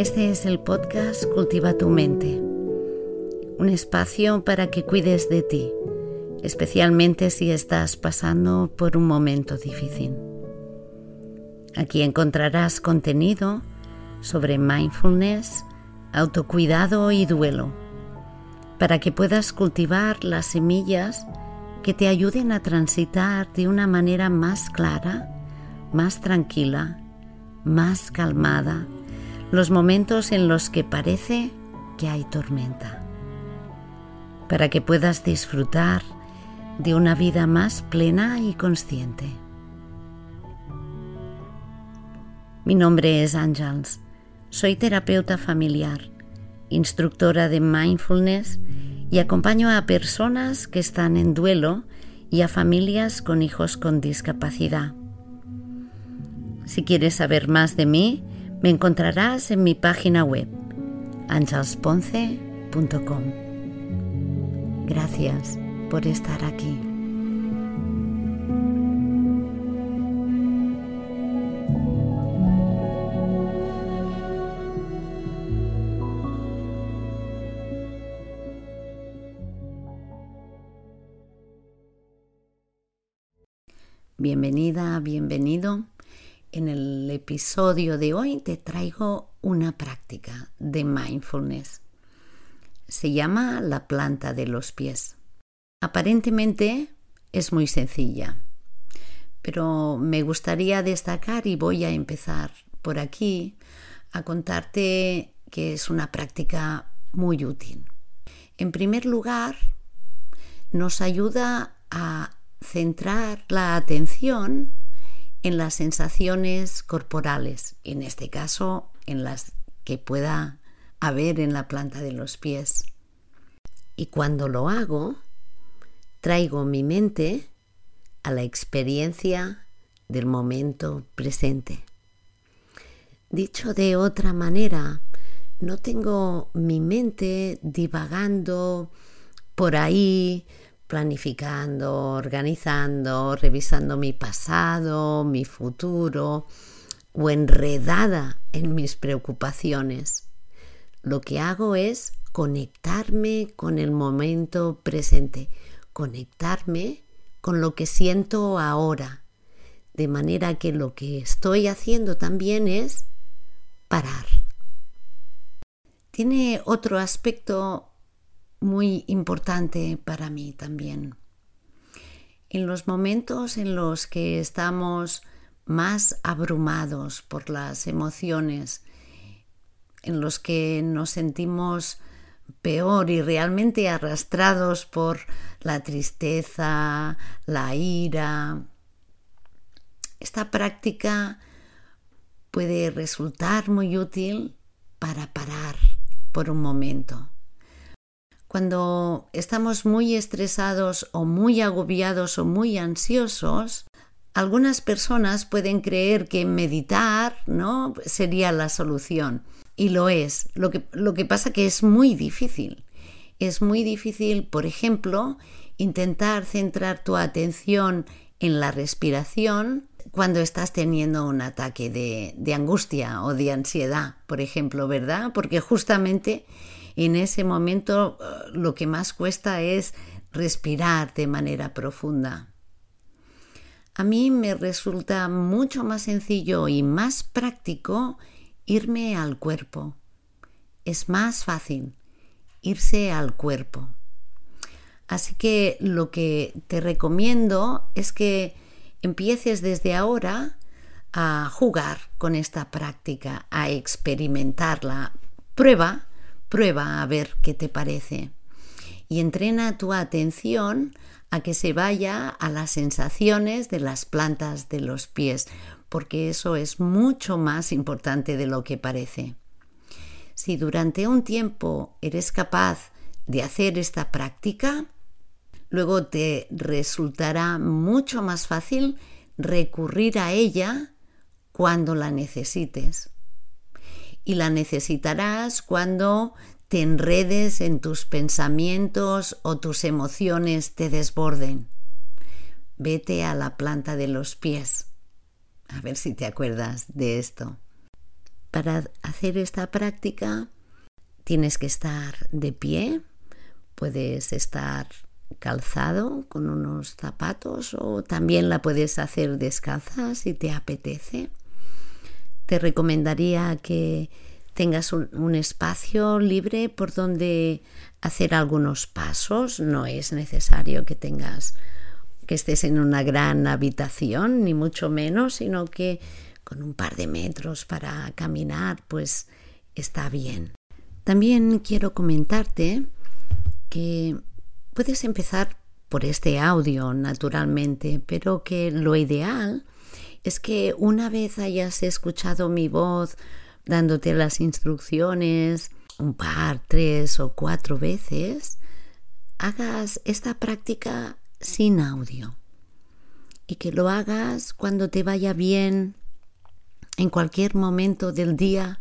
Este es el podcast Cultiva tu mente, un espacio para que cuides de ti, especialmente si estás pasando por un momento difícil. Aquí encontrarás contenido sobre mindfulness, autocuidado y duelo, para que puedas cultivar las semillas que te ayuden a transitar de una manera más clara, más tranquila, más calmada los momentos en los que parece que hay tormenta, para que puedas disfrutar de una vida más plena y consciente. Mi nombre es Angels, soy terapeuta familiar, instructora de mindfulness y acompaño a personas que están en duelo y a familias con hijos con discapacidad. Si quieres saber más de mí, me encontrarás en mi página web angelsponce.com. Gracias por estar aquí. Bienvenida, bienvenido en el episodio de hoy te traigo una práctica de mindfulness. Se llama la planta de los pies. Aparentemente es muy sencilla, pero me gustaría destacar y voy a empezar por aquí a contarte que es una práctica muy útil. En primer lugar, nos ayuda a centrar la atención en las sensaciones corporales, en este caso en las que pueda haber en la planta de los pies. Y cuando lo hago, traigo mi mente a la experiencia del momento presente. Dicho de otra manera, no tengo mi mente divagando por ahí planificando, organizando, revisando mi pasado, mi futuro o enredada en mis preocupaciones. Lo que hago es conectarme con el momento presente, conectarme con lo que siento ahora, de manera que lo que estoy haciendo también es parar. Tiene otro aspecto muy importante para mí también. En los momentos en los que estamos más abrumados por las emociones, en los que nos sentimos peor y realmente arrastrados por la tristeza, la ira, esta práctica puede resultar muy útil para parar por un momento cuando estamos muy estresados o muy agobiados o muy ansiosos, algunas personas pueden creer que meditar ¿no? sería la solución. Y lo es. Lo que, lo que pasa que es muy difícil. Es muy difícil, por ejemplo, intentar centrar tu atención en la respiración cuando estás teniendo un ataque de, de angustia o de ansiedad, por ejemplo, ¿verdad? Porque justamente en ese momento eh, lo que más cuesta es respirar de manera profunda. A mí me resulta mucho más sencillo y más práctico irme al cuerpo. Es más fácil irse al cuerpo. Así que lo que te recomiendo es que empieces desde ahora a jugar con esta práctica, a experimentarla. Prueba Prueba a ver qué te parece. Y entrena tu atención a que se vaya a las sensaciones de las plantas de los pies, porque eso es mucho más importante de lo que parece. Si durante un tiempo eres capaz de hacer esta práctica, luego te resultará mucho más fácil recurrir a ella cuando la necesites. Y la necesitarás cuando te enredes en tus pensamientos o tus emociones te desborden. Vete a la planta de los pies. A ver si te acuerdas de esto. Para hacer esta práctica tienes que estar de pie, puedes estar calzado con unos zapatos o también la puedes hacer descalza si te apetece. Te recomendaría que tengas un, espacio libre por donde hacer algunos pasos. No es necesario que tengas que estés en una gran habitación, ni mucho menos, sino que con un par de metros para caminar, pues está bien. También quiero comentarte que puedes empezar por este audio, naturalmente, pero que lo ideal es que una vez hayas escuchado mi voz dándote las instrucciones un par, tres o cuatro veces, hagas esta práctica sin audio y que lo hagas cuando te vaya bien, en cualquier momento del día.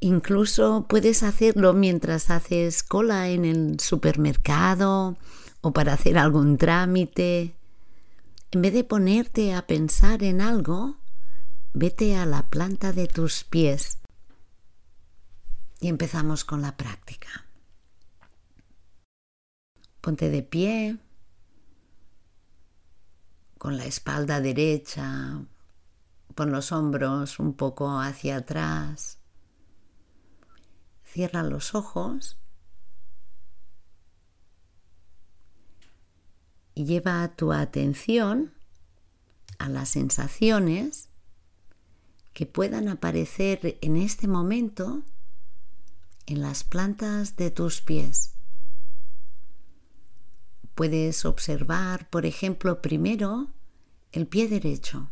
Incluso puedes hacerlo mientras haces cola en el supermercado o para hacer algún trámite. En vez de ponerte a pensar en algo, vete a la planta de tus pies. Y empezamos con la práctica. Ponte de pie, con la espalda derecha, pon los hombros un poco hacia atrás, cierra los ojos lleva tu atención a las sensaciones que puedan aparecer en este momento en las plantas de tus pies. Puedes observar, por ejemplo, primero el pie derecho.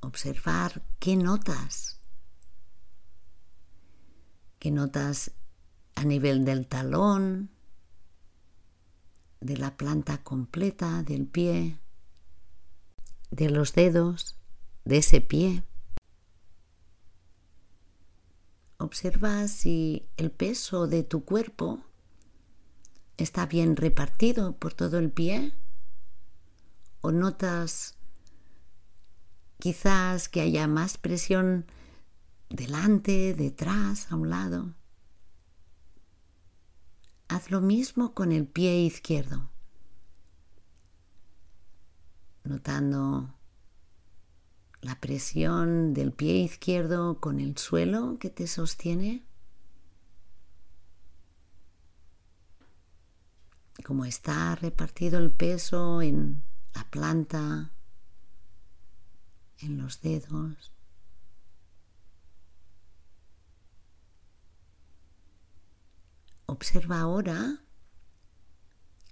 Observar qué notas. ¿Qué notas a nivel del talón, de la planta completa del pie, de los dedos, de ese pie? Observa si el peso de tu cuerpo está bien repartido por todo el pie o notas quizás que haya más presión delante, detrás, a un lado. Haz lo mismo con el pie izquierdo, notando la presión del pie izquierdo con el suelo que te sostiene. Cómo está repartido el peso en la planta, en los dedos. Observa ahora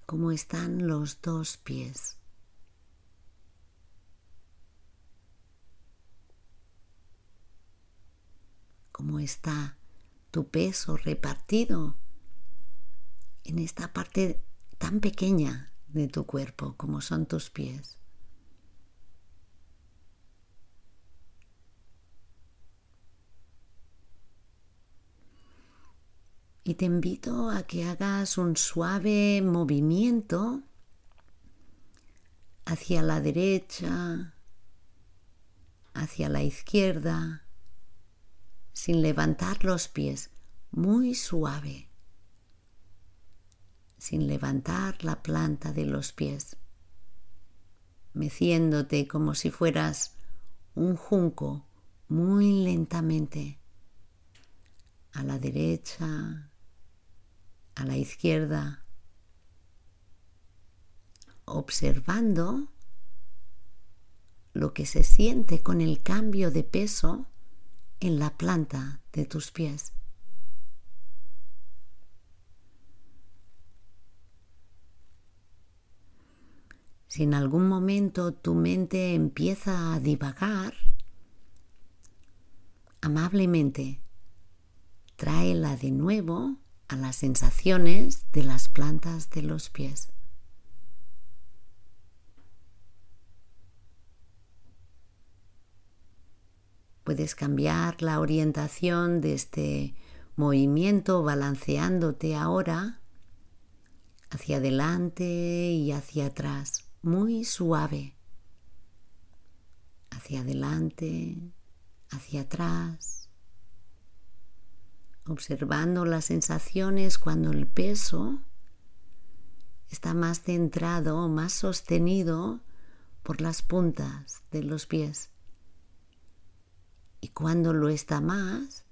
cómo están los dos pies. cómo está tu peso repartido en esta parte tan pequeña de tu cuerpo como son tus pies. Y te invito a que hagas un suave movimiento hacia la derecha, hacia la izquierda, sin levantar los pies, muy suave, sin levantar la planta de los pies, meciéndote como si fueras un junco muy lentamente a la derecha, a la izquierda, observando lo que se siente con el cambio de peso en la planta de tus pies. Si en algún momento tu mente empieza a divagar, amablemente tráela de nuevo a las sensaciones de las plantas de los pies. Puedes cambiar la orientación de este movimiento balanceándote ahora hacia adelante y hacia atrás, muy suave. Hacia adelante, hacia atrás, observando las sensaciones cuando el peso está más centrado, más sostenido por las puntas de los pies. Y cuando lo está más,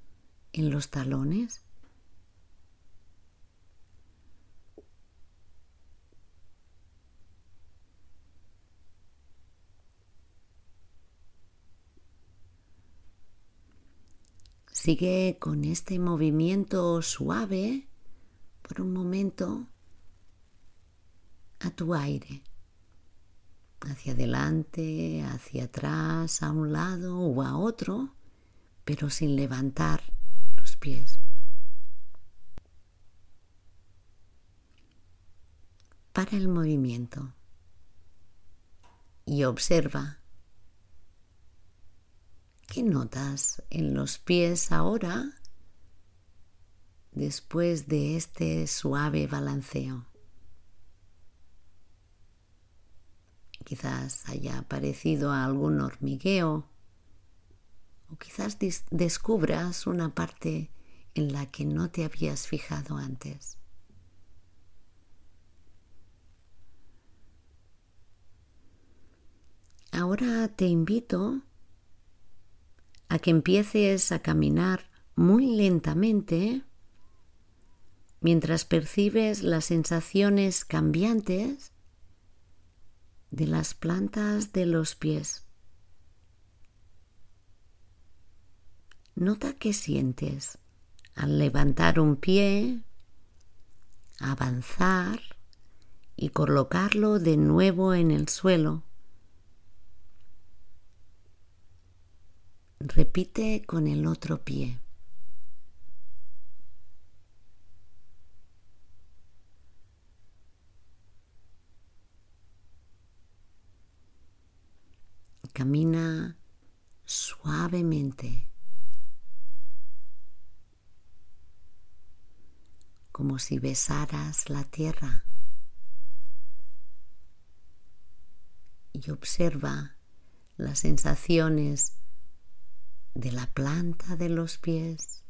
en los talones. Sigue con este movimiento suave por un momento a tu aire, hacia adelante, hacia atrás, a un lado o a otro, pero sin levantar los pies. Para el movimiento y observa qué notas en los pies ahora después de este suave balanceo. Quizás haya aparecido algún hormigueo o quizás descubras una parte en la que no te habías fijado antes. Ahora te invito a que empieces a caminar muy lentamente mientras percibes las sensaciones cambiantes de las plantas de los pies. Nota qué sientes al levantar un pie, avanzar y colocarlo de nuevo en el suelo. Repite con el otro pie. Camina suavemente, como si besaras la tierra. Y observa las sensaciones de la planta de los pies,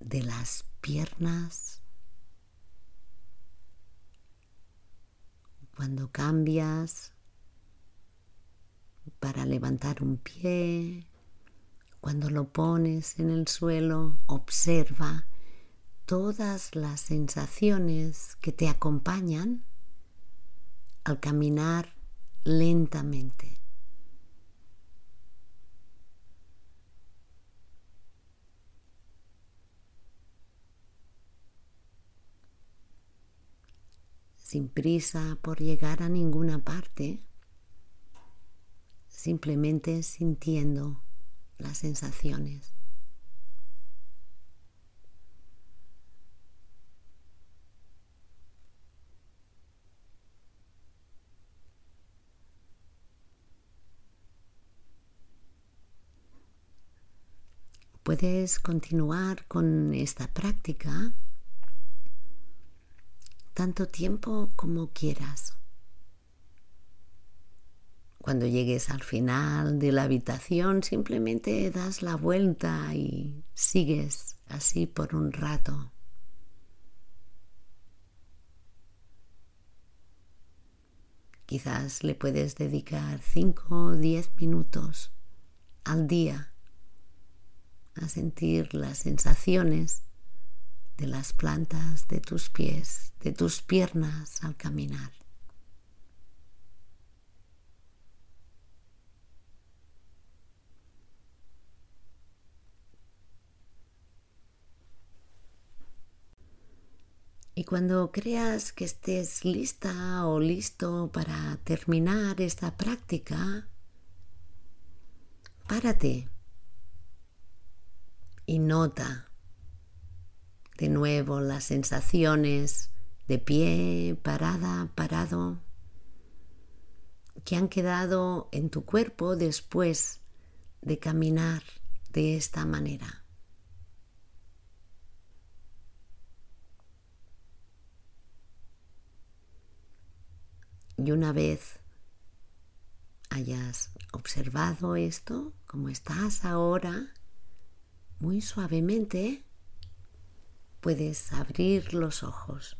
de las piernas, cuando cambias para levantar un pie, cuando lo pones en el suelo, observa todas las sensaciones que te acompañan al caminar lentamente. Sin prisa por llegar a ninguna parte, simplemente sintiendo las sensaciones. Puedes continuar con esta práctica tanto tiempo como quieras. Cuando llegues al final de la habitación simplemente das la vuelta y sigues así por un rato. Quizás le puedes dedicar 5 o 10 minutos al día a sentir las sensaciones de las plantas de tus pies, de tus piernas al caminar. Y cuando creas que estés lista o listo para terminar esta práctica, párate y nota de nuevo las sensaciones de pie, parada, parado. que han quedado en tu cuerpo después de caminar de esta manera. Y una vez hayas observado esto, como estás ahora, muy suavemente puedes abrir los ojos.